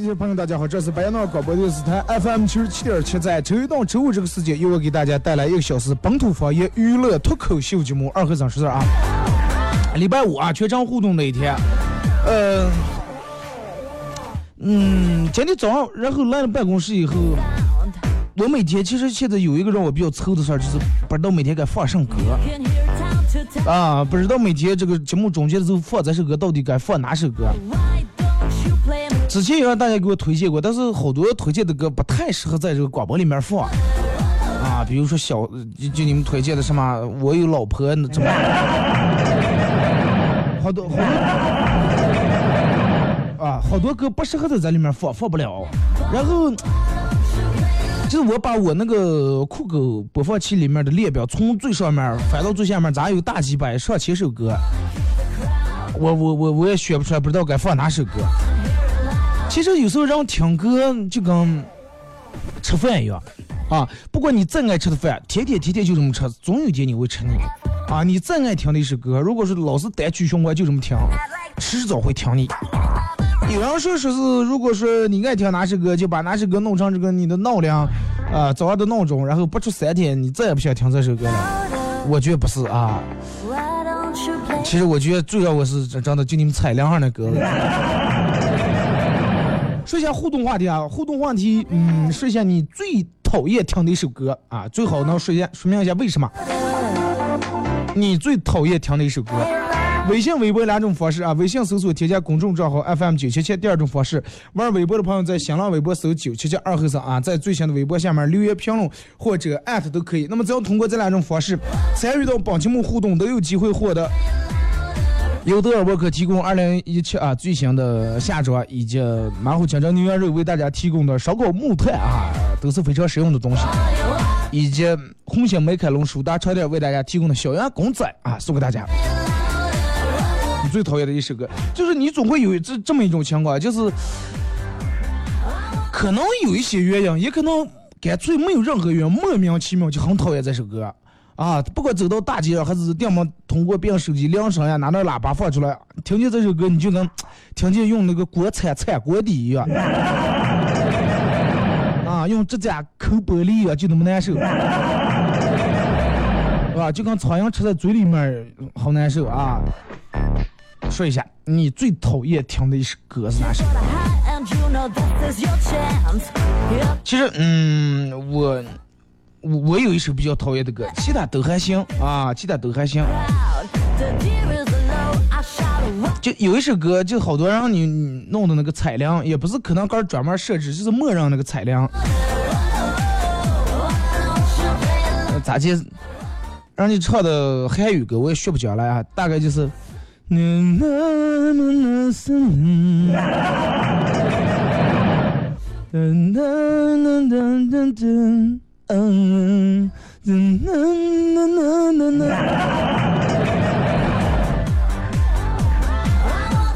机器朋友，大家好，这是白洋淀广播电视台 FM 七十七点七，在周一到周五这个时间，由我给大家带来一个小时本土方言娱乐脱口秀节目《二和尚说事儿》啊。礼拜五啊，全场互动那一天，呃，嗯，今天早上，然后来了办公室以后，我每天其实现在有一个让我比较愁的事儿，就是不知道每天该放什么歌啊，不知道每天这个节目中间的时候放这首歌到底该放哪首歌。之前也让大家给我推荐过，但是好多推荐的歌不太适合在这个广播里面放啊，比如说小就你们推荐的什么我有老婆那怎么，好多好多啊，好多歌不适合在这里面放，放不了。然后就是我把我那个酷狗播放器里面的列表从最上面翻到最下面，咋有大几百上千首歌，我我我我也选不出来，不知道该放哪首歌。其实有时候让听歌就跟吃饭一样，啊，不管你再爱吃的饭，天天天天就这么吃，总有一天你会吃腻。啊，你再爱听的一首歌，如果是老是单曲循环就这么听，迟早会听腻。有人说说是，如果说你爱听哪首歌，就把哪首歌弄成这个你的闹铃，啊，早上的闹钟，然后不出三天，你再也不想听这首歌了。我觉得不是啊，其实我觉得最让我是真的就你们踩凉上的歌了。说一下互动话题啊，互动话题，嗯，说一下你最讨厌听的一首歌啊，最好能说一下说明一下为什么。你最讨厌听的一首歌，微信、微博两种方式啊，微信搜索添加公众账号 FM 九七七，第二种方式，玩微博的朋友在新浪微博搜九七七二后生啊，在最新的微博下面留言评论或者艾特都可以。那么只要通过这两种方式参与到本节目互动，都有机会获得。由德尔沃克提供二零一七啊最新的夏装以及马虎清蒸牛羊肉为大家提供的烧烤木炭啊，都是非常实用的东西，以及红星美凯龙舒达超店为大家提供的小羊公仔啊，送给大家。你最讨厌的一首歌，就是你总会有这这么一种情况，就是可能有一些原因，也可能干脆没有任何原因，莫名其妙就很讨厌这首歌。啊，不管走到大街上还是电么通过别人手机铃声呀，拿那喇叭放出来，听见这首歌，你就能 听见用那个锅铲铲锅底一样，啊，用指甲抠玻璃一样，就那么难受，是吧？就跟苍蝇吃在嘴里面，好难受啊。说一下，你最讨厌听的一首歌是哪首.其实，嗯，我我我有一首比较讨厌的歌，其他都还行啊，其他都还行。就有一首歌，就好多让你你弄的那个彩铃，也不是可能杆专门设置，就是默认那个彩铃。呃咋接？让你唱的汉语歌我也学不讲来啊，大概就是。嗯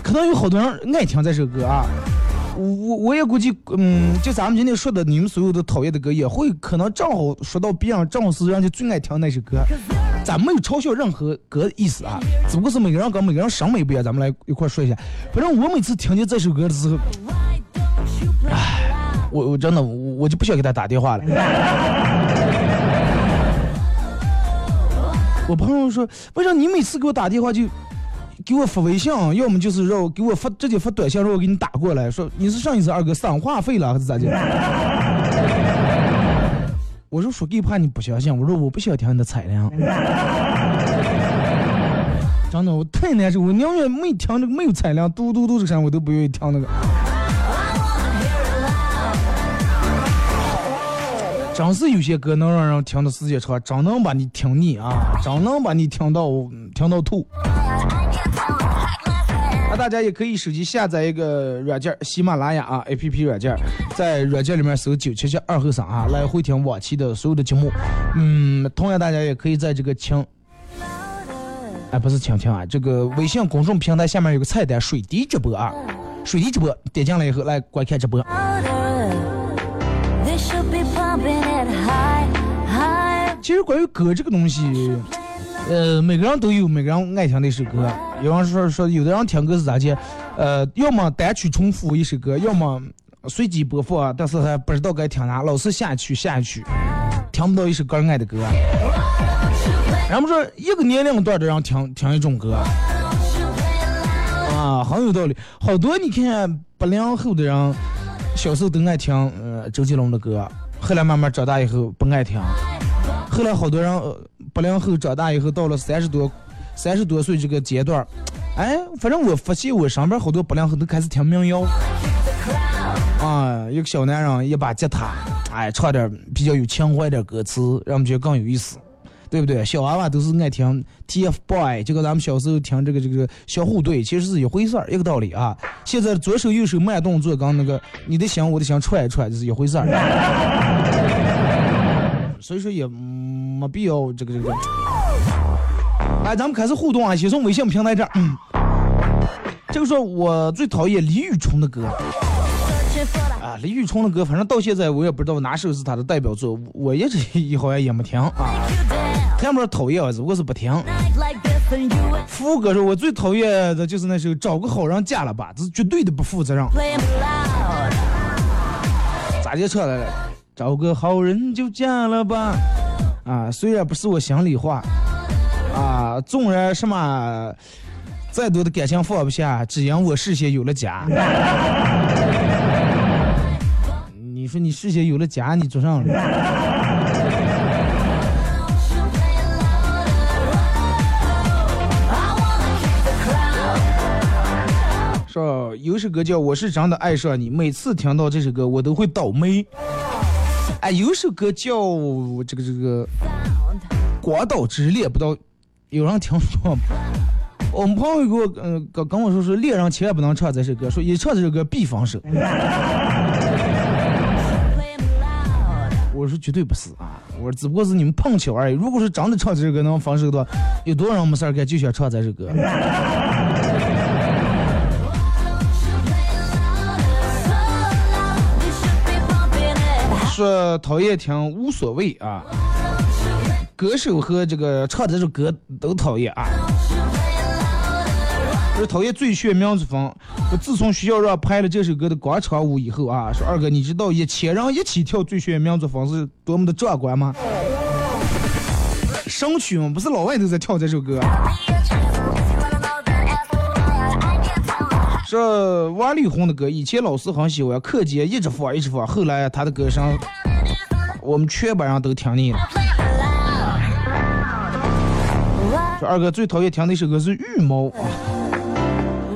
可能有好多人爱听这首歌啊，我我也估计，嗯，就咱们今天说的你们所有的讨厌的歌，也会可能正好说到别人，正好是人家最爱听那首歌。咱没有嘲笑任何歌的意思啊，只不过是每个人跟每个人审美不一样，咱们来一块说一下。反正我每次听见这首歌的时候，唉，我我真的我我就不想给他打电话了。我朋友说，为啥你每次给我打电话就给我发微信，要么就是让我给我发直接发短信，让我给你打过来，说你是上一次二哥省话费了还是咋的？我说说给怕你不相信，我说我不想听你的彩铃，真的我太难受，我宁愿没听这个没有彩铃嘟嘟嘟这个声，我都不愿意听那个。真是有些歌能让人听的时间长，真能把你听腻啊，真能把你听到听到吐。那大家也可以手机下载一个软件，喜马拉雅啊 A P P 软件，在软件里面搜九七七二后生啊，来回听往期的所有的节目。嗯，同样大家也可以在这个听，哎不是听听啊，这个微信公众平台下面有个菜单水滴直播啊，水滴直播点进来以后来观看直播。其实关于歌这个东西，呃，每个人都有每个人爱听的一首歌。有人说说，有的人听歌是咋的？呃，要么单曲重复一首歌，要么随机播放，但是还不知道该听哪，老是下曲下曲，听不到一首个人爱的歌。人们说，一个年龄段的人听听一种歌，啊，很有道理。好多你看八零后的人，小时候都爱听呃周杰伦的歌，后来慢慢长大以后不爱听。后来好多人八零后长大以后，到了三十多、三十多岁这个阶段，哎，反正我发现我身边好多八零后都开始听民谣，啊，一个小男人一把吉他，哎，唱点比较有情怀点歌词，让我们觉得更有意思，对不对？小娃娃都是爱听 TFBOY，就跟咱们小时候听这个这个小虎队其实是一回事儿，一个道理啊。现在左手右手慢动作，跟那个你的心我的心串一串，就是一回事儿。所以说也没必要这个这个。来，咱们开始互动啊！先从微信平台这儿。这个说我最讨厌李宇春的歌啊，李宇春的歌，反正到现在我也不知道哪首是他的代表作，我一直也好像也没听啊，you down. 听不是讨厌，只不过是不听。Night like this and you ain't 副歌说，我最讨厌的就是那首《找个好人嫁了吧》，这是绝对的不负责任。咋就唱来了？找个好人就嫁了吧，啊，虽然不是我心里话，啊，纵然什么再多的感情放不下，只因我事先有了家。你说你事先有了家，你做啥了？说有首歌叫《我是真的爱上你》，每次听到这首歌我都会倒霉。哎，有首歌叫这个这个《广岛之恋》，不知道有人听说吗？我们朋友给我嗯、呃、跟跟我说说，恋人千万不能唱这首歌，说一唱这首歌必分手。我说绝对不是啊，我说只不过是你们碰巧而已。如果是真的唱这首歌能分手的话，有多少人没事干就想唱这首歌？说讨厌听无所谓啊，歌手和这个唱这首歌都讨厌啊。说讨厌最炫民族风。说自从学校让拍了这首歌的广场舞以后啊，说二哥，你知道一千人一起跳最炫民族风是多么的壮观吗？神曲吗，不是老外都在跳这首歌。说王力宏的歌，以前老师很喜欢，课间一直放一直放，后来他的歌声，我们全班人都听腻了。说二哥最讨厌听的一首歌是《羽毛》，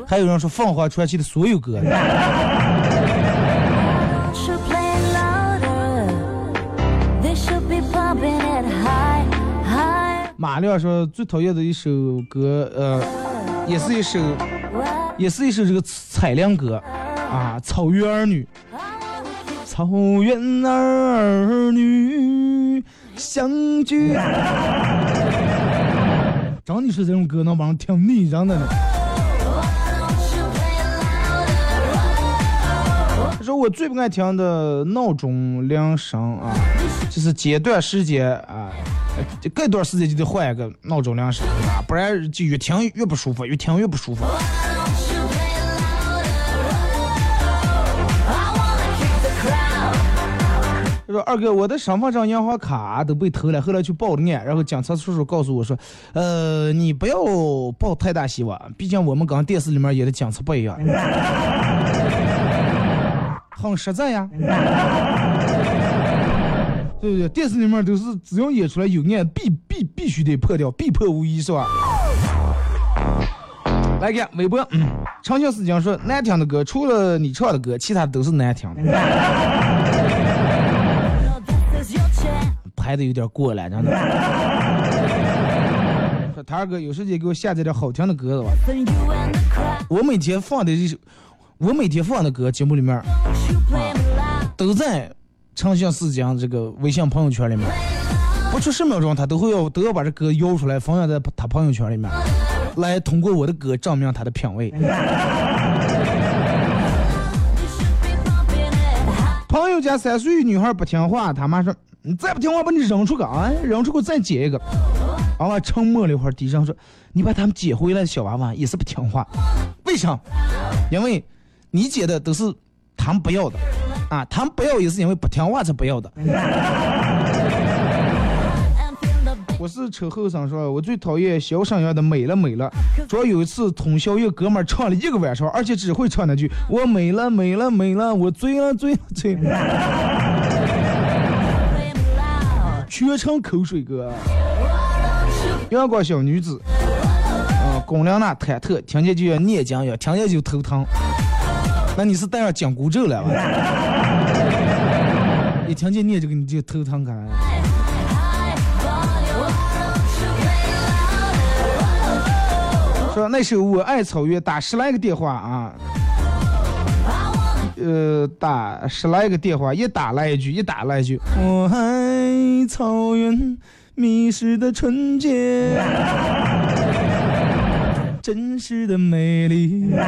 还有人说凤凰传奇的所有歌。马亮说最讨厌的一首歌，呃，也是一首，也是一首这个采凉歌啊，《草原儿女》。草原儿女相聚。真的是这种歌能把人听腻，人的呢。我最不爱听的闹钟铃声啊，就是间断时间啊，隔段时间就得换一个闹钟铃声啊，不然就越听越不舒服，越听越不舒服。他说：“二哥，我的身份证、银行卡都被偷了，后来去报了案，然后警察叔叔告诉我说，呃，你不要抱太大希望，毕竟我们跟电视里面演的警察不一样，很实在呀。对不对？电视里面都是只要演出来有案，必必必须得破掉，必破无疑，是吧？来看微博，嗯，长相思讲说难听的歌，除了你唱的歌，其他都是难听的。”拍的有点过了，真的。说他二哥有时间给我下载点好听的歌子吧。我每天放的这首，我每天放的歌节目里面.都在长相思讲这个微信朋友圈里面，不出十秒钟他都会要都要把这歌摇出来分享在他朋友圈里面，来通过我的歌证明他的品味。朋友家三岁女孩不听话，他妈说你再不听话把你扔出去啊！扔出去再捡一个。娃娃沉默了一会儿，低声说：“你把他们捡回来的小娃娃也是不听话，为啥？因为你捡的都是他们不要的，啊，他们不要也是因为不听话才不要的。”是扯后生说，我最讨厌小沈阳的美了美了。主要有一次通宵，一个哥们儿唱了一个晚上，而且只会唱那句“我美了美了美了，我醉了醉了醉了 Play me loud.” 全程口水歌。阳光小女子，嗯，龚琳娜忐忑，听见就要念经，要听见就头疼。那你是带上紧箍咒了吧？一听见念这个你就头疼，看说那时候我爱草原打十来个电话啊，呃，打十来个电话，一打来一句，一打来一句，我爱草原迷失的纯洁，真实的美丽。啊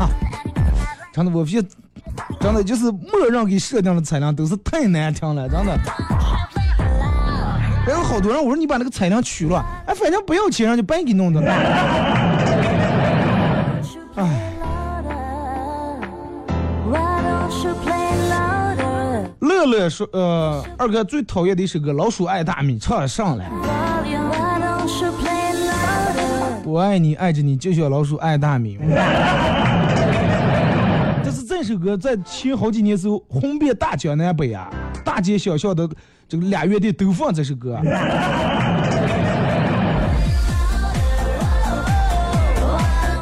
啊！真的，我别，真的就是默认给设定的采量都是太难听了，真的。还有好多人，我说你把那个彩铃取了，哎，反正不要钱，让就白给弄的。哎，乐乐说，呃，二哥最讨厌的一首歌《老鼠爱大米》，唱上来。我爱你，爱着你，就像老鼠爱大米。这是这首歌在前好几年时候红遍大江南北啊，大街小巷的这个俩乐队都放这首歌。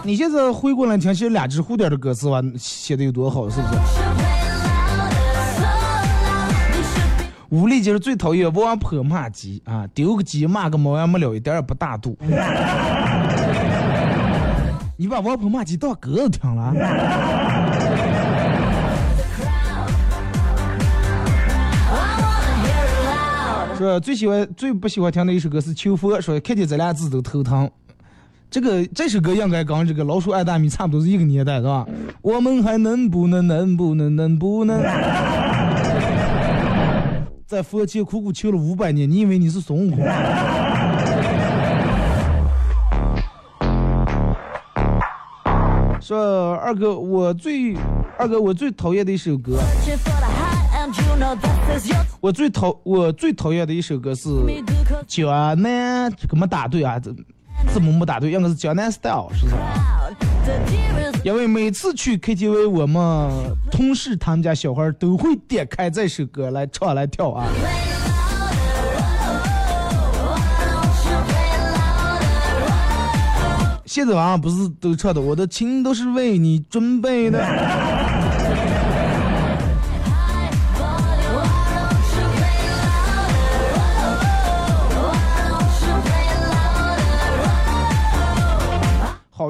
你现在回过来听，其实俩只蝴蝶的歌词吧，写的有多好，是不是？吴丽姐是最讨厌王婆骂鸡啊，丢个鸡骂个猫呀没了，一点也不大度。你把王婆骂鸡当歌子听了？说最喜欢最不喜欢听的一首歌是《秋风》，说看见这俩字都头疼。这个这首歌应该跟这个《老鼠爱大米》差不多是一个年代，是吧？我们还能不能能不能能不能？在佛前苦苦求了五百年，你以为你是孙悟空？说二哥，我最二哥我最讨厌的一首歌，我最讨我最讨厌的一首歌是江南，这个没打对啊，这字母没打对，应该是江南 style，是不是？因为每次去 KTV，我们同事他们家小孩都会点开这首歌来唱来跳啊。现在晚上不是都唱的，我的情都是为你准备的。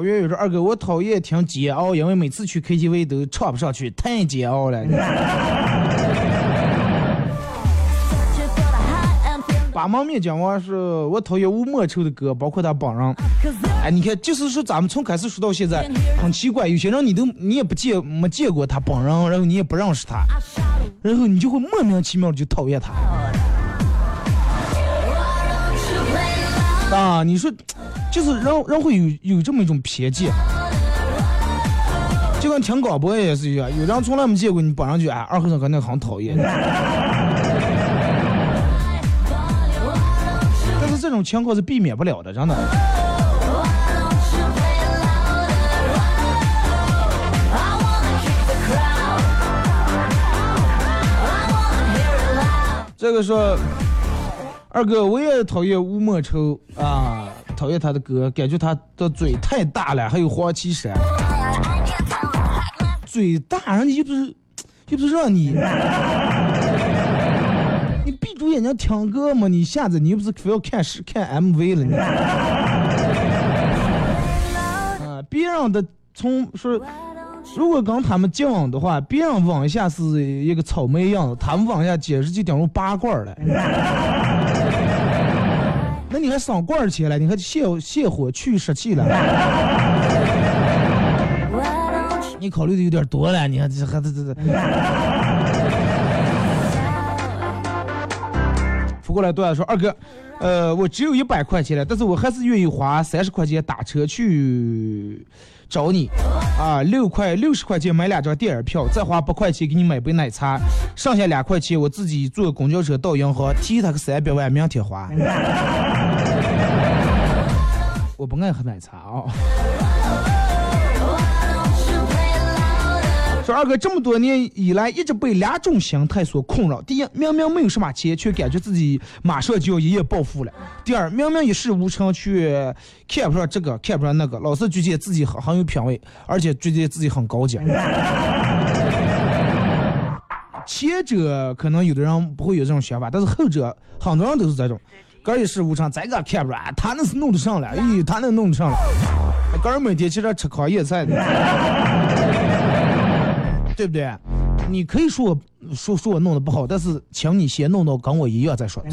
好月有说二哥，我讨厌听煎熬，因为每次去 KTV 都唱不上去，太煎熬了。八芒面讲话是我讨厌吴莫愁的歌，包括他本人。哎，你看，就是说咱们从开始说到现在，很奇怪，有些人你都你也不见没见过他本人，然后你也不认识他，然后你就会莫名其妙的就讨厌他。啊，你说，就是人人会有有这么一种偏见，就跟听广播也是一样，有人从来没见过你本上去哎二和尚肯定很讨厌。但是这种情况是避免不了的，真的。这个说，二哥，我也讨厌吴莫愁啊，讨厌他的歌，感觉他的嘴太大了，还有黄绮珊，嘴大，人家又不是又不是让你，你闭住眼睛听歌嘛，你下子你又不是非要看视看 MV 了你，啊，别人的从说。如果跟他们交往的话，别人往下是一个草莓样子，他们往下简直就顶成八罐了。你还省罐钱了？你还泻泻火去湿气了？你考虑的有点多了，你看这还这这这。扶过来对他说：“二哥，呃，我只有一百块钱了，但是我还是愿意花三十块钱打车去。”找你，啊，六块六十块钱买两张电影票，再花八块钱给你买杯奶茶，剩下两块钱我自己坐公交车到银行提他个三百万，明天花。我不爱喝奶茶啊。说二哥这么多年以来一直被两种心态所困扰：第一，明明没有什么钱，却感觉自己马上就要一夜暴富了；第二，明明一事无成，却看不上这个，看不上那个，老是觉得自己很很有品位，而且觉得自己很高级。前者可能有的人不会有这种想法，但是后者很多人都是这种：哥一事无成，再个看不上，他那是弄得上了，咦，他那弄得上了，哥每天去这吃糠咽菜的。对不对？你可以说我说说我弄的不好，但是请你先弄到跟我一样再说。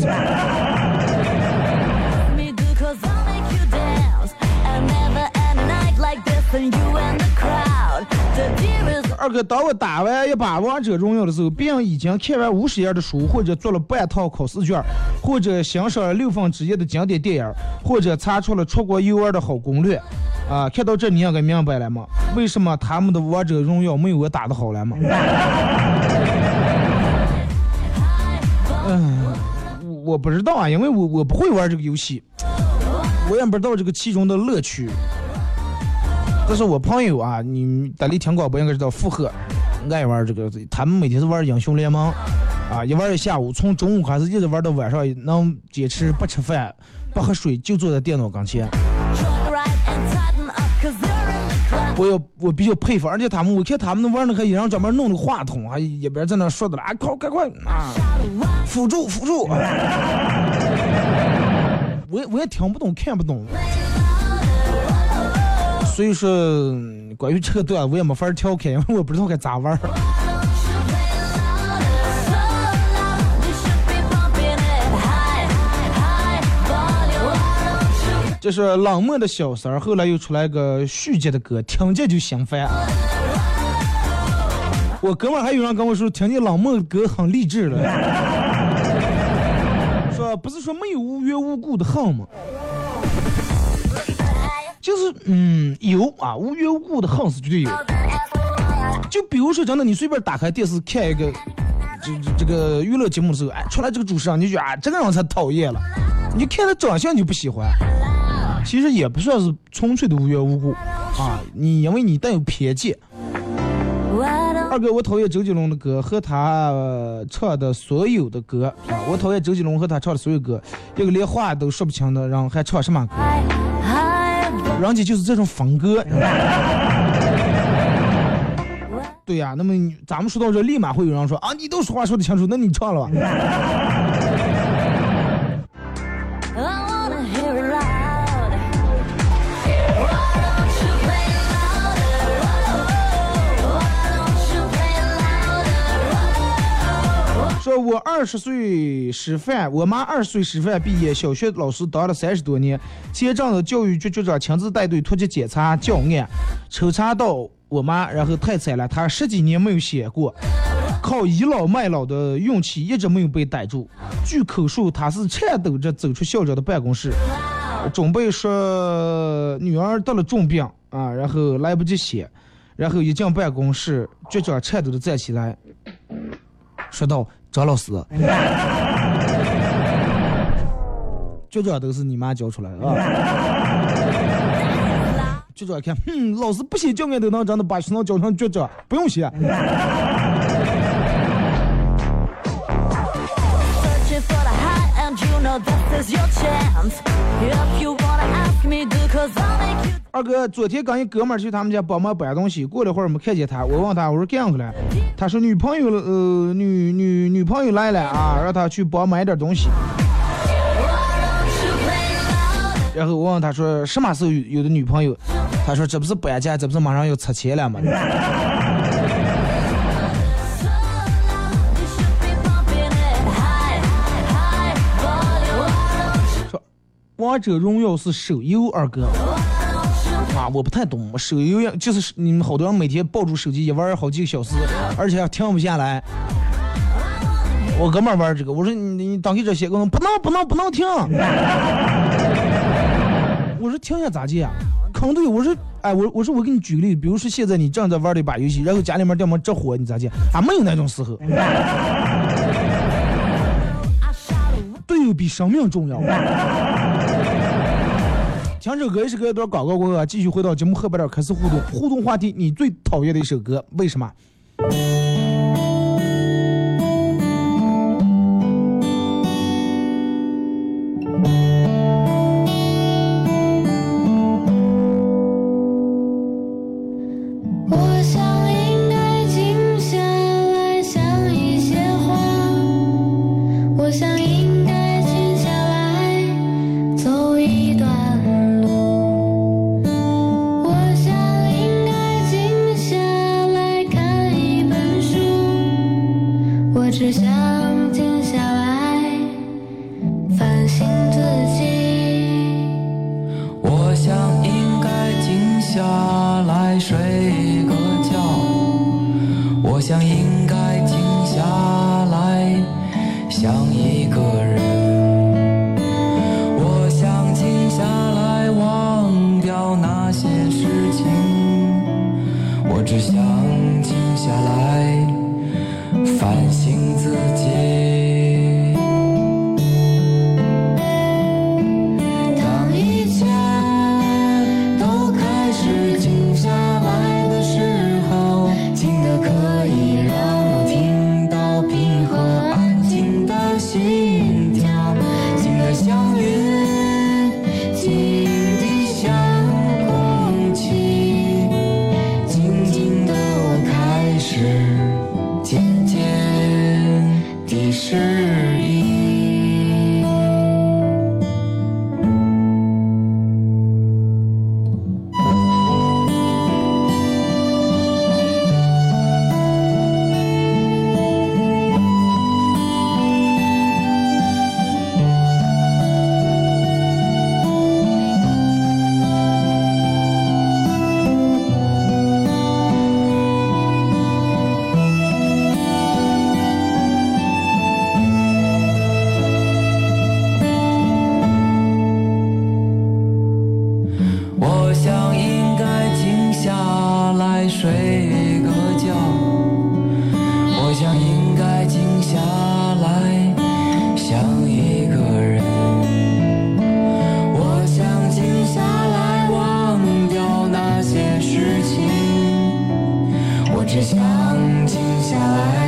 二哥，当我打完一把王者荣耀的时候，别人已经看完五十页的书，或者做了半套考试卷，或者欣赏了六分之一的经典电影，或者查出了出国游玩的好攻略。啊，看到这你应该明白了吗？为什么他们的王者荣耀没有我打的好了吗？嗯，我我不知道啊，因为我我不会玩这个游戏，我也不知道这个其中的乐趣。这是我朋友啊，你大力听广播应该知道，附和爱玩这个，他们每天是玩英雄联盟，啊，一玩一下午，从中午开始一直玩到晚上，能坚持不吃饭、不喝水，就坐在电脑跟前。我要我比较佩服，而且他们我看他们玩那个，一人专门弄那个话筒，还一边在那说的了，啊，快快快啊，辅助辅助，我也我也听不懂，看不懂。所以说，关于这个段我也没法调侃，因为我不知道该咋玩儿。这是冷漠的小三儿，后来又出来个续集的歌，听见就心烦。我哥们还有人跟我说，听见冷漠的歌很励志了，说不是说没有无缘无故的恨吗？就是嗯有啊，无缘无故的恨是绝对有。就比如说真的，你随便打开电视看一个这这这个娱乐节目的时候，哎，出来这个主持人，你就啊这个人才讨厌了，你看他长相你就不喜欢，其实也不算是纯粹的无缘无故啊，你因为你带有偏见。二哥，我讨厌周杰伦的歌和他唱的所有的歌啊，我讨厌周杰伦和他唱的所有歌，一个连话都说不清的人还唱什么歌？人家就是这种风格。对呀，那么咱们说到这，立马会有人说啊，你都说话说的清楚，那你唱了吧。我二十岁师范，我妈二十岁师范毕业，小学老师当了三十多年，前阵子教育局局长亲自带队突击检查教案，抽查到我妈，然后太惨了，她十几年没有写过，靠倚老卖老的运气一直没有被逮住。据口述，她是颤抖着走出校长的办公室，准备说女儿得了重病啊，然后来不及写，然后一进办公室，局长颤抖的站起来。说道：“张老师，局长都是你妈教出来的啊！”局长看，哼，老师不写教案都能真的把学生教成局长，不用写。二哥，昨天跟一哥们去他们家帮忙搬东西，过了会儿没看见他，我问他，我说干啥去了？他说女朋友，呃，女女女朋友来了啊，让他去帮忙点东西。然后我问他说什么时候有的女朋友？他说这不是搬家，这不是马上要拆迁了嘛？王者荣耀是手游，二哥啊，我不太懂，手游呀就是你们好多人每天抱住手机一玩好几个小时，而且还停不下来。我哥们玩这个，我说你你当给这些个不能不能不能停。我说停下咋地啊？坑队友，我说哎我我说我给你举个例子，比如说现在你正在玩的一把游戏，然后家里面掉么着火，你咋地？啊没有那种时候，队友比生命重要。听首歌一首歌一段广告过后，继续回到节目后半段开始互动。互动话题：你最讨厌的一首歌，为什么？冷静下来反省自己。静下来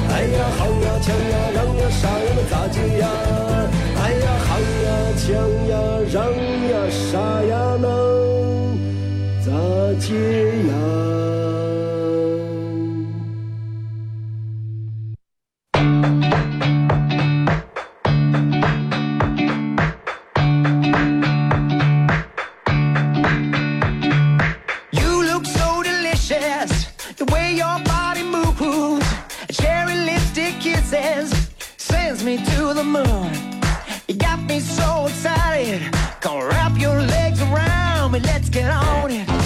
哎呀夯呀锵呀让呀啥呀的咋接呀？哎呀夯呀锵呀让呀啥呀能咋接呀？You look so delicious, the way you're. Sends me to the moon. You got me so excited. Come wrap your legs around me, let's get on it.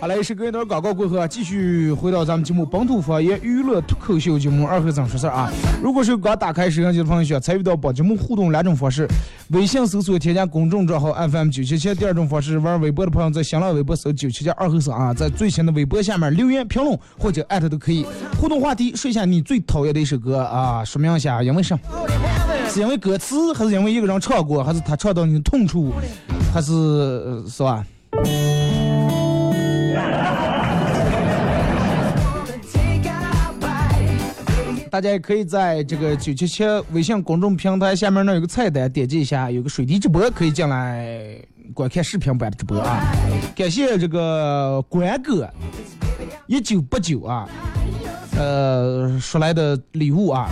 好嘞，是隔一段广告过后啊，继续回到咱们节目本土方言娱乐脱口秀节目二和尚说事儿啊。如果是刚打开摄像机的朋友，想参与到本节目互动两种方式：微信搜索添加公众账号 FM 九七七；第二种方式，玩微博的朋友在新浪微博搜九七七二和尚啊，在最新的微博下面留言评论或者艾特都可以。互动话题：说一下你最讨厌的一首歌啊，说明一下因为什么？是因为歌词，还是因为一个人唱过，还是他唱到你的痛处，还是、是吧？大家也可以在这个九七七微信公众平台下面那有个菜单，点击一下，有个水滴直播，可以进来观看视频版的直播啊。感谢这个关哥一九八九啊，呃，说来的礼物啊。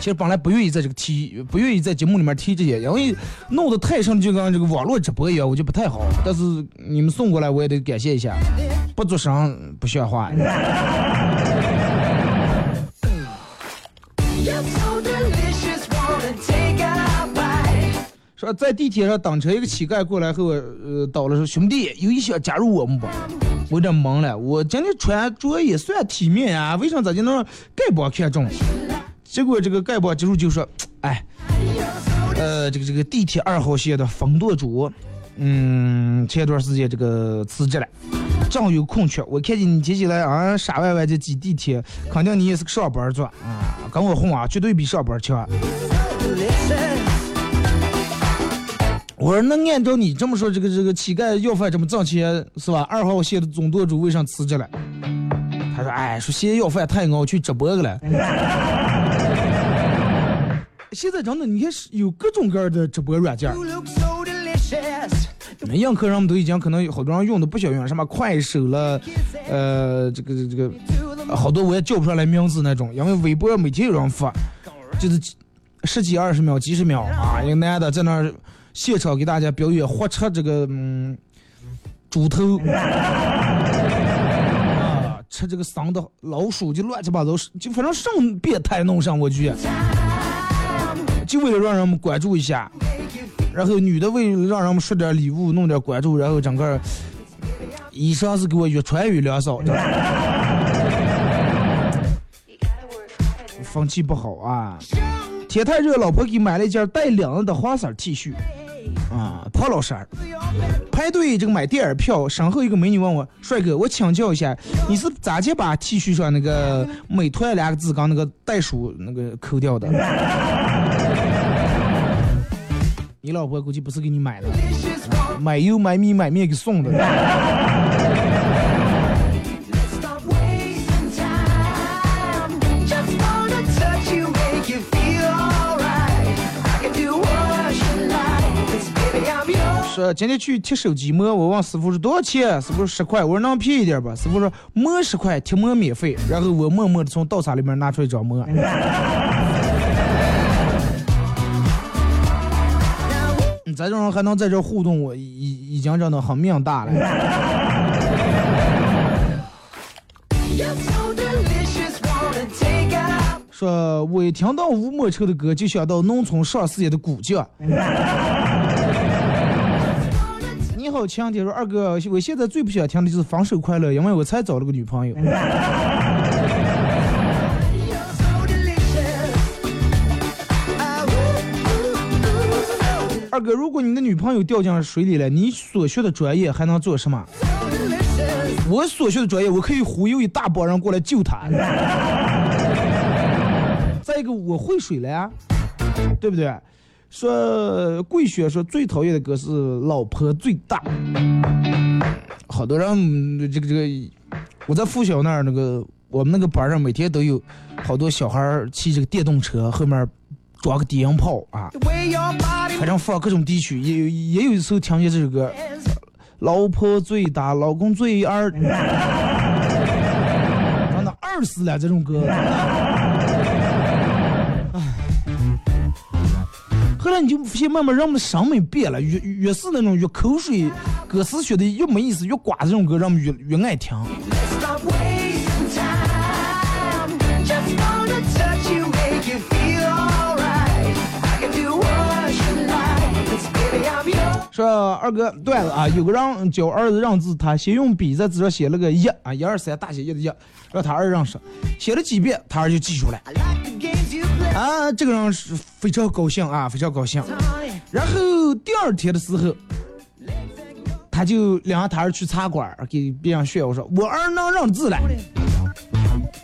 其实本来不愿意在这个提，不愿意在节目里面提这些，因为弄得太深就跟这个网络直播一样，我就不太好。但是你们送过来，我也得感谢一下，不做声不像话。说在地铁上等车，一个乞丐过来和我呃叨了说：“兄弟，有意想加入我们不？”我有点懵了，我今天穿着也算体面啊，为啥咋就能让丐帮看中？结果这个丐帮接住就说：“ 哎，呃，这个这个地铁二号线的冯舵主，嗯，前段时间这个辞职了，正好有空缺，我看见你提起来啊傻歪歪的挤地铁，肯定你也是个上班族啊，跟我混啊，绝对比上班强。”我说那按照你这么说，这个这个乞丐要饭这么挣钱是吧？二号线的总舵主为啥辞职了？他说：“哎，说现在要饭太熬，去直播去了。”现在真的，你看是有各种各样的直播软件儿，you look so delicious. 那映客人们都已经可能有好多人用的不小用，什么快手了，呃，这个这个呃好多我也叫不上来名字那种，因为微博每天有人发，就是十几二十秒、几十秒啊，一个男的在那儿现场给大家表演活吃这个嗯猪头。啊，吃这个生的老鼠就乱七八糟，就反正什么变态弄上我去，就为了让人们关注一下。然后女的为让人们说点礼物，弄点关注，然后整个衣裳是给我越穿越凉骚的，风气不好啊！天太热，老婆给买了一件带领子的花色 T 恤，啊，胖老衫儿。排队这个买电影票，身后一个美女问我：“帅哥，我请教一下，你是咋去把 T 恤上那个‘美团’两个字刚那个袋鼠那个抠掉的？”你老婆估计不是给你买的，买油买米买面给送的。Stop wasting time. Just wanna touch you, make you feel alright. I can do what you like. 'Cause baby, I'm yours. 说今天去贴手机膜，我问师傅说多少钱？师傅说十块。我说能便宜点吧？师傅说膜十块，贴膜免费。然后我默默的从道场里面拿出一张膜。咱这种还能在这互动，我已已经真的很命大了。说我一听到吴莫愁的歌，就想到农村上世界的古匠。你好，晴天说二哥，我现在最不想听的就是分手快乐，因为我才找了个女朋友。二哥，如果你的女朋友掉进水里了，你所学的专业还能做什么？我所学的专业，我可以忽悠一大帮人过来救她。再一个，我会水了呀，对不对？说桂雪说最讨厌的歌是《老婆最大》，好多人这个这个，我在附小那儿那个我们那个班上每天都有好多小孩骑这个电动车，后面装个低音炮啊，反正放各种地区，也有也有一次听见这首歌，老婆最大，老公最二，真的二死了这种歌。唉，后来你就发现慢慢人们的审美变了，越越是那种越口水歌词学的越没意思、越寡这种歌，人们越越爱听。说二哥段子啊，有个让教儿子认字，他先用笔在纸上写了个一啊，一二三大写一的一，让他儿认识，写了几遍，他儿就记住了。啊，这个人是非常高兴啊，非常高兴。然后第二天的时候，他就领着他儿去茶馆儿给别人炫耀说：“我儿能认字了。”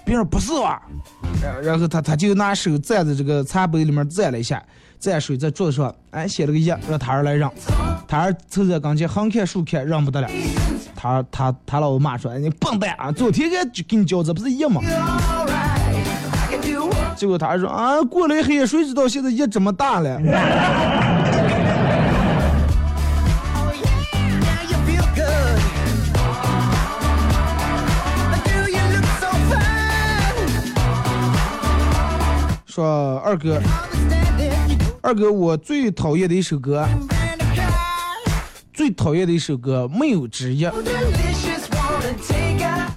别人不是吧？然然后他他就拿手蘸在这个茶杯里面蘸了一下，在水在桌子上，哎写了个一，让他儿来让，他儿凑在跟前横看竖看，让不得了。他他他老婆骂说，你笨蛋啊，昨天给就给你交，这不是一吗？结果他儿说，啊，过来嘿，谁知道现在一这么大了。说二哥。二哥，我最讨厌的一首歌，最讨厌的一首歌没有之一。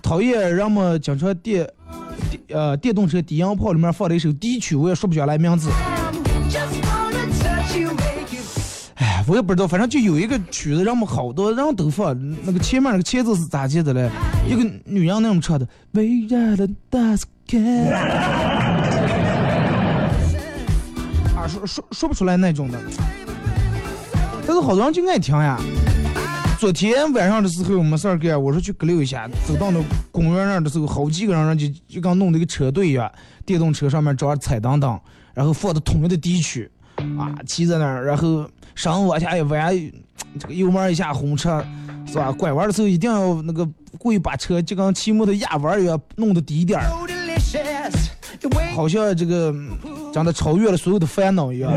讨厌人们经常电呃电动车低音炮里面放的一首低曲，我也说不下来名字。哎，我也不知道，反正就有一个曲子，让我们好多人都放，那个前面那个前奏是咋记的嘞？一个女人那种唱的，说说不出来那种的，但是好多人就爱听呀。昨天晚上的时候没事儿干，我说去搁溜一下，走到那公园那儿的时候，好几个人就就刚弄那个车队一样，电动车上面装着彩灯灯，然后放的统一的低曲，啊，骑在那儿，然后上往下一弯，这个油门一下轰车，是吧？拐弯的时候一定要那个故意把车就跟骑摩托压弯一样弄得低点儿，好像这个长得超越了所有的烦恼一样。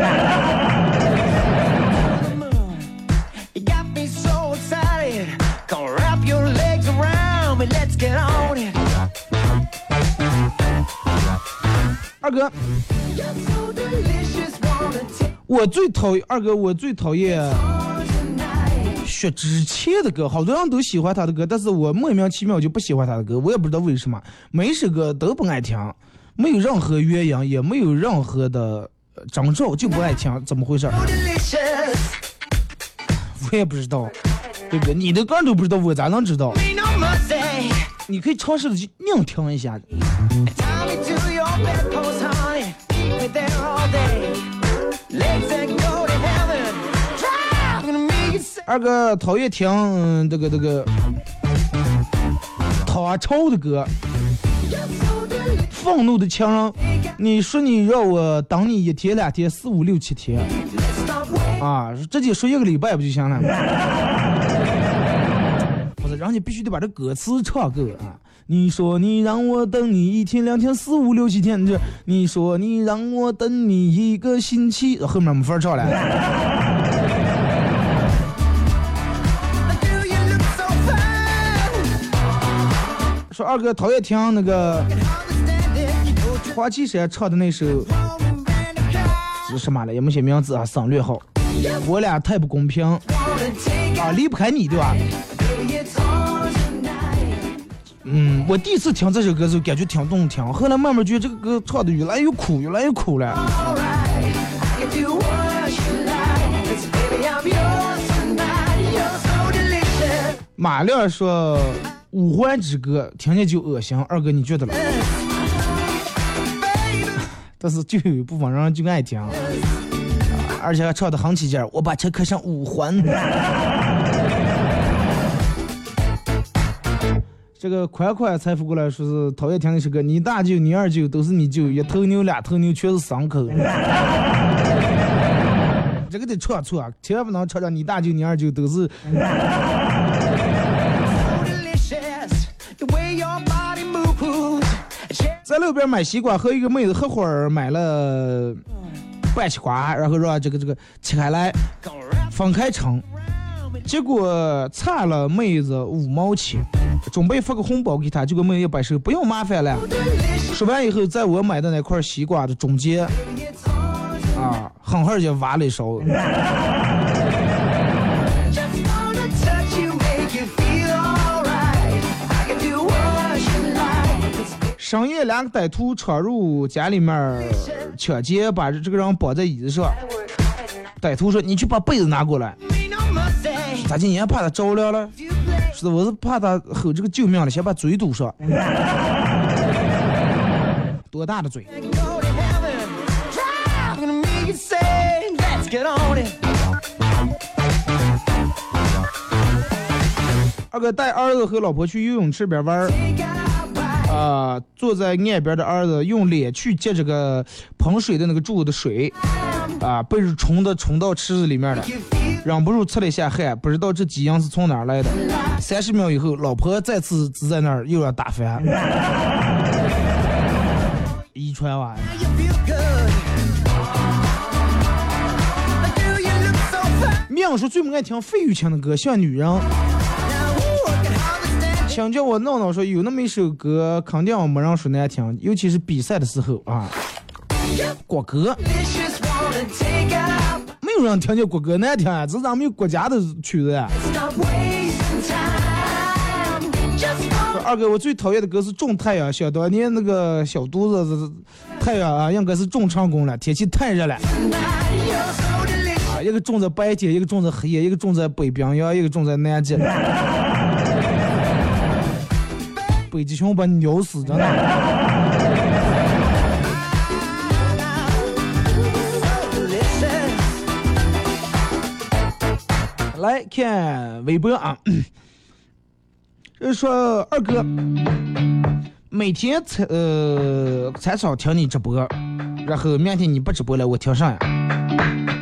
二哥，我最讨厌二哥，我最讨厌薛之谦的歌。好多人都喜欢他的歌，但是我莫名其妙就不喜欢他的歌，我也不知道为什么，每一首歌都不爱听。没有任何原因，也没有任何的呃征兆，就不爱听，怎么回事？我也不知道，对不对？你的歌都不知道，我咋能知道？你可以尝试的去硬听一下。二哥讨厌听这个这个唐朝的歌，愤怒的情人，你说你让我等你一天两天四五六七天。啊，直接说一个礼拜不就行了？不是，然后你必须得把这歌词唱够啊！你说你让我等你一天两天四五六七天，这你说你让我等你一个星期，后面没法唱了。说二哥讨厌听那个黄绮珊唱的那首，是什么了，也没写名字啊，省略号。我俩太不公平啊，离不开你对吧？嗯，我第一次听这首歌时候感觉挺动听，后来慢慢觉得这个歌唱的越来越苦，越来越苦了。马亮说，五环之歌，听见就恶心，二哥你觉得呢？但是就有一部分人就爱听，啊而且还唱的很起劲儿。我把车开上五环。这个款款财富过来说是讨厌听那首歌，你大舅你二舅都是你舅，一头牛两头牛全是牲口。这个得唱错，啊，千万不能唱成你大舅你二舅都是在路边买西瓜，和一个妹子合伙买了半西瓜，然后让这个这个切开来分开称，结果差了妹子五毛钱，准备发个红包给她，结果妹子一摆手，不用麻烦了。说完以后，在我买的那块西瓜的中间，啊，狠狠就挖了一勺。深夜，两个歹徒闯入家里面抢劫，把这个人绑在椅子上。歹徒说：“你去把被子拿过来。咋的？你还怕他着凉了？是的，我是怕他吼这个救命了，先把嘴堵上。多大的嘴？二哥带儿子和老婆去游泳池边玩儿，啊、坐在岸边的儿子用脸去接这个喷水的那个柱子的水，啊、被是冲的冲到池子里面了，忍不住出了一下汗，不知道这基因是从哪儿来的。三十秒以后，老婆再次只在那儿又要打翻，遗传娃。you feel good. Do you look so fine? 命说最不爱听费玉清的歌，像女人。想叫我闹闹说有那么一首歌，肯定没人说难听，尤其是比赛的时候啊，国歌没有人听见国歌难听啊，这是咱们有国家的曲子呀。二哥，我最讨厌的歌是《种太阳》，想当年那个小肚子太阳啊，应该是种成功了，天气太热了啊，一个种在白天，一个种在黑夜，一个种在北冰洋，一个种在南极。北极熊把你咬死，真的。来看微博啊，就是说二哥每天才呃才少听你直播，然后明天你不直播了，我听啥呀？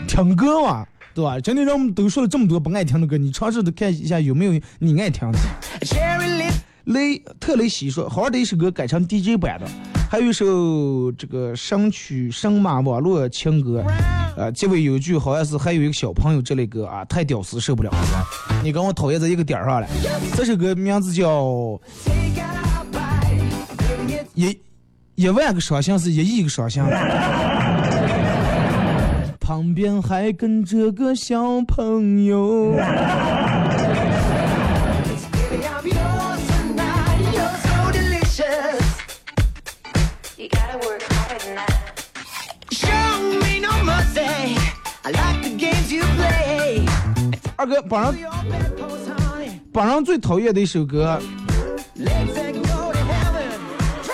听歌嘛，对吧？今天让我们都说了这么多不爱听的歌，你尝试的看一下有没有你爱听的。雷特雷西说，好好的一首歌改成 DJ 版的，还有一首这个神曲神马网络情歌，呃，结尾有一句好像是还有一个小朋友这类歌啊，太屌丝受不了，你跟我讨厌在一个点上了。这首歌名字叫一一万个伤心是一亿个伤心。旁边还跟着个小朋友。Say I like the games you play. 二哥榜上榜上最讨厌的一首歌。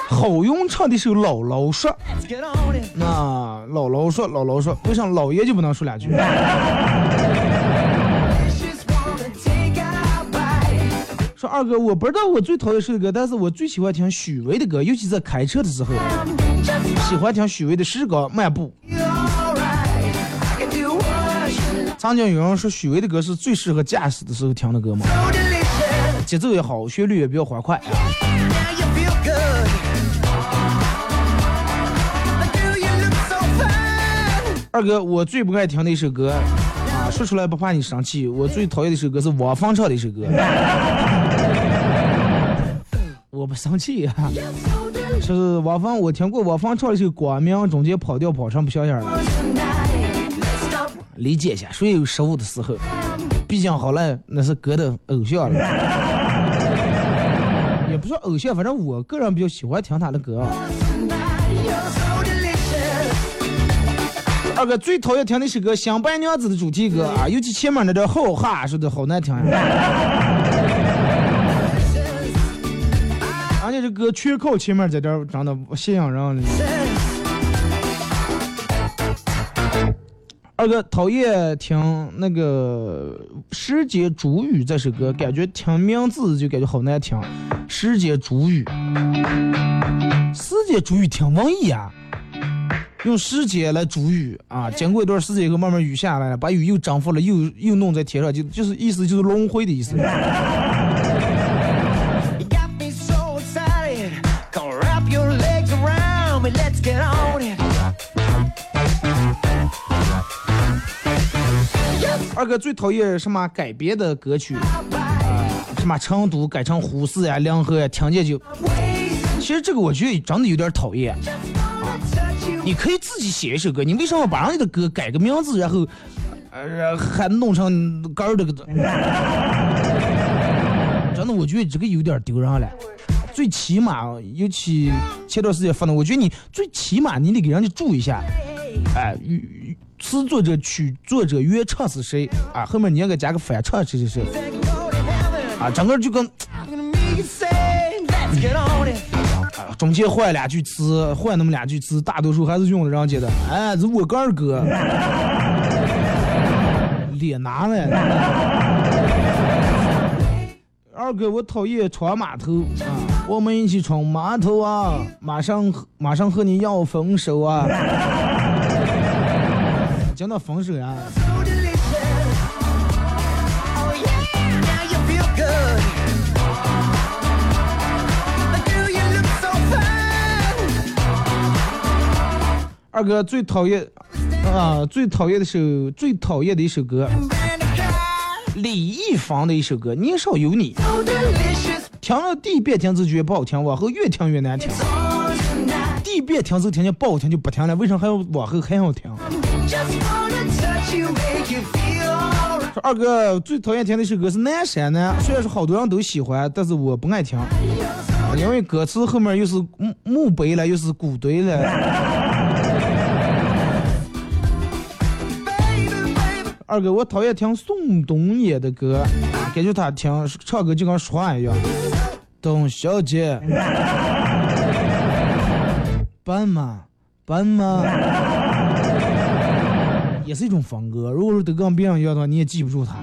好用唱的是姥姥说那姥姥说姥姥说我想姥爷就不能说两句。说二哥，我不知道我最讨厌谁的歌，但是我最喜欢听许巍的歌，尤其在开车的时候，喜欢听许巍的《诗歌漫步》。曾经有人说许巍的歌是最适合驾驶的时候听的歌吗，节奏也好，旋律也比较欢快。二哥，我最不爱听的一首歌啊，说出来不怕你生气，我最讨厌的一首歌是汪峰唱的一首歌。我不生气呀、是汪峰，我听过汪峰唱的一首《光明》，中间跑调跑成不像样了。理解一下，谁也有失误的时候，毕竟好赖那是歌的偶像了。也不算偶像，反正我个人比较喜欢听他的歌。二哥最讨厌听的是歌《新白娘子》的主题歌啊，尤其前面那段后哈说的好难听呀。而且这歌全靠前面这段真的吸引人了。二哥讨厌听那个世界主语这首歌，感觉听名字就感觉好难听。世界主语，世界主语挺文艺啊。用时间来主语啊，经过一段时间以后，慢慢雨下来了，把雨又涨复了，又又弄在天上，就就是意思就是轮回的意思。二哥最讨厌什么改编的歌曲啊？什么成都改成呼市呀、梁河呀，听见就，其实这个我觉得真的有点讨厌。你可以自己写一首歌，你为什么把人家的歌改个名字，然后，呃，还弄成歌儿这个？真的，我觉得这个有点丢人了。最起码，尤其前段时间发的，我觉得你最起码你得给人家注意一下，哎，词作者、曲作者、原唱是谁啊？后面你应该加个翻唱谁谁谁啊？整个就跟中间换两句词，换那么两句词，大多数还是用的人家的。哎，这我个儿歌，脸拿了。二哥，我讨厌闯码头啊！我们一起闯码头啊！马上马上和你要分手啊！Do you look so fine? 二哥最讨厌啊，最讨厌的首最讨厌的一首歌，李易峰的一首歌《年少有你》。听了第一遍听就觉得不好听，往后越听越难听。第一遍听就听见不好听就不听了，为什么还要往后还要听？说二哥最讨厌听的一首歌是《南山南》，虽然说好多人都喜欢，但是我不爱听，因为歌词后面又是墓墓碑了，又是古堆了。二哥，我讨厌听宋冬野的歌，感觉他听唱歌就跟说话一样。董小姐，斑马，斑马，也是一种风格。如果说都跟别人一样的话，你也记不住他。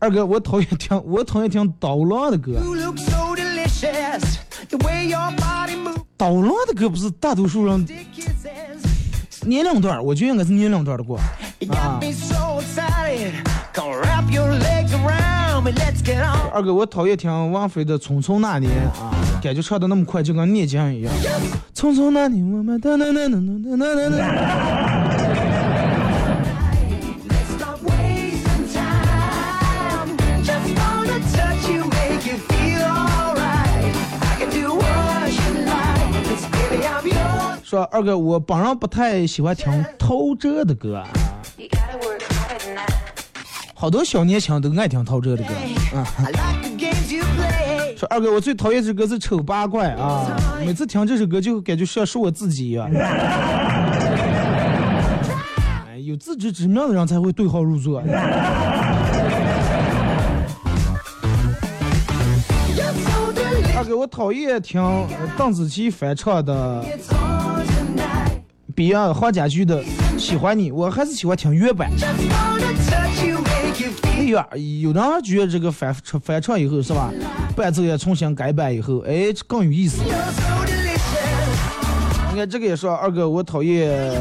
二哥，我讨厌听，我讨厌听刀郎的歌。刀郎的歌不是大多数人.年龄段儿，我觉得应该是年龄段儿的歌。二哥，我讨厌听王菲的《匆匆那年》啊，感觉唱的那么快，就跟念经一样，《匆匆那年》。我们说，二哥，我本人不太喜欢听陶喆的歌。好多小年轻都爱听陶喆的歌.说二哥，我最讨厌这歌是《丑八怪》啊，每次听这首歌就感觉像是我自己一样。哎，有自知之明的人才会对号入座。二哥，我讨厌听呃邓紫棋翻唱的. Beyond 黄家驹的《喜欢你》，我还是喜欢听原版。哎呀，有的人觉得这个翻唱翻唱以后是吧，伴奏也重新改版以后，哎，更有意思。你看这个也说二哥，我讨厌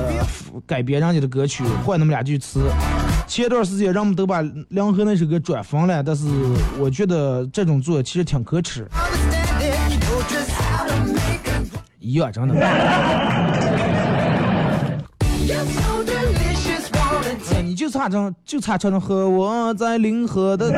改编人家的歌曲，换那么两句词。前段时间人们都把梁河那首歌转疯了，但是我觉得这种做其实挺可耻。Understand it. Know just how to make it. 一样，真的。就差成就差成和我在临河的。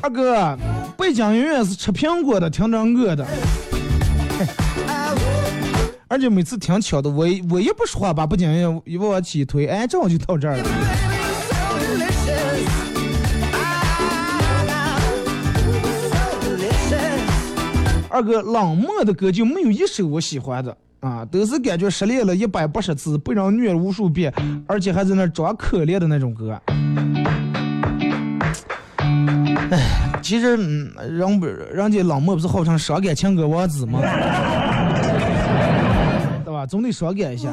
二哥，背景音乐是吃苹果的，听着饿的。而且每次听巧的，我我一不说话吧，背景音乐一往起一推，哎，正好就到这儿了。二哥，冷漠的歌就没有一首我喜欢的啊，都是感觉失恋了一百八十次，被人虐了无数遍，而且还在那装可怜的那种歌。哎，其实，人不人家冷漠不是号称伤感情歌王子吗？对吧？总得伤感一下。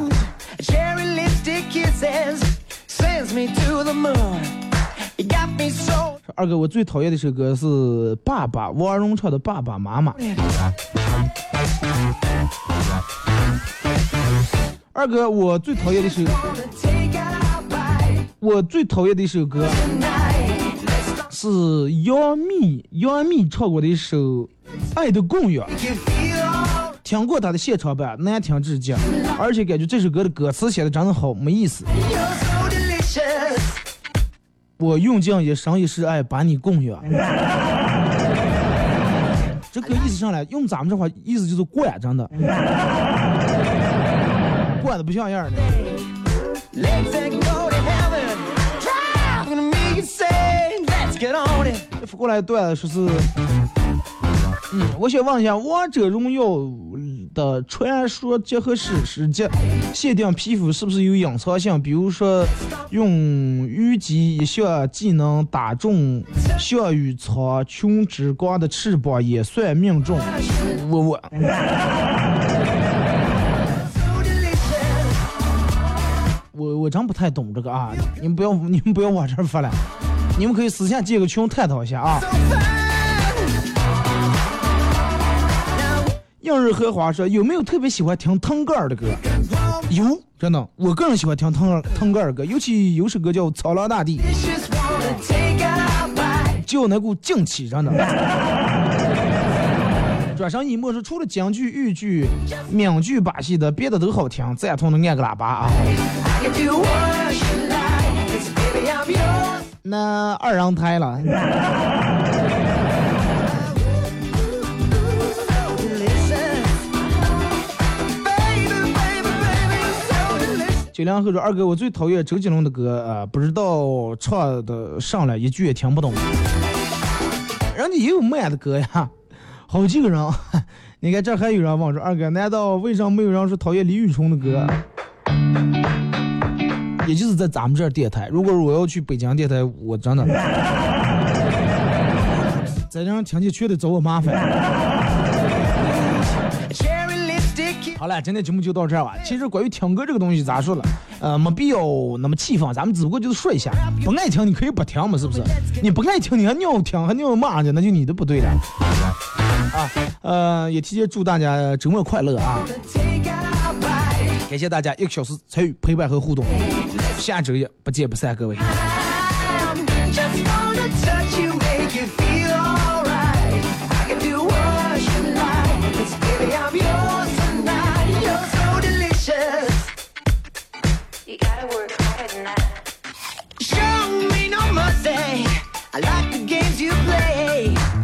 二哥，我最讨厌的一首歌是《爸爸》，王蓉唱的《爸爸妈妈》。二哥，我最讨厌的一首我最讨厌的一首歌是杨幂杨幂唱过的一首《爱的供养》听过她的现场版，难听至极，而且感觉这首歌的歌词写的真的好没意思。我用尽一生一世爱把你供养。这个意思上来，用咱们这话，意思就是惯，真的，惯的不像样的。Let's get on it. 过来段说是。嗯，我想问一下，《王者荣耀》的传说结合史诗级限定皮肤是不是有隐藏性？比如说，用虞姬一项技能打中项羽藏琼之光的翅膀也算命中。我我我我真不太懂这个啊！你们不要你们不要往这发了，你们可以私下建个群探讨一下啊。映日荷花说有没有特别喜欢听腾格尔的歌？有，真的，我个人喜欢听腾腾格尔歌，尤其有首歌叫《草狼大地》，就有那股劲气，真的。转身一默说，除了京剧、豫剧、闽剧把戏的，别的都好听，赞同的按个喇叭啊。那二郎胎了，九零后说二哥，我最讨厌周杰伦的歌啊、不知道唱的上来一句也听不懂。人家也有慢的歌呀，好几个人。你看这还有人问说二哥，难道为啥没有人说讨厌李宇春的歌？也就是在咱们这儿电台，如果我要去北京电台，我真的在这儿听见全得找我麻烦。好了，今天节目就到这儿吧。其实关于听歌这个东西咋说了，呃，没必要那么气愤，咱们只不过就是说一下，不爱听你可以不听嘛，是不是？你不爱听，你还尿听，还尿骂人家，那就你的不对了。啊，呃，也提前祝大家周末快乐啊.感谢大家一个小时参与陪伴和互动，下周一不见不散，各位。say I like the games you play.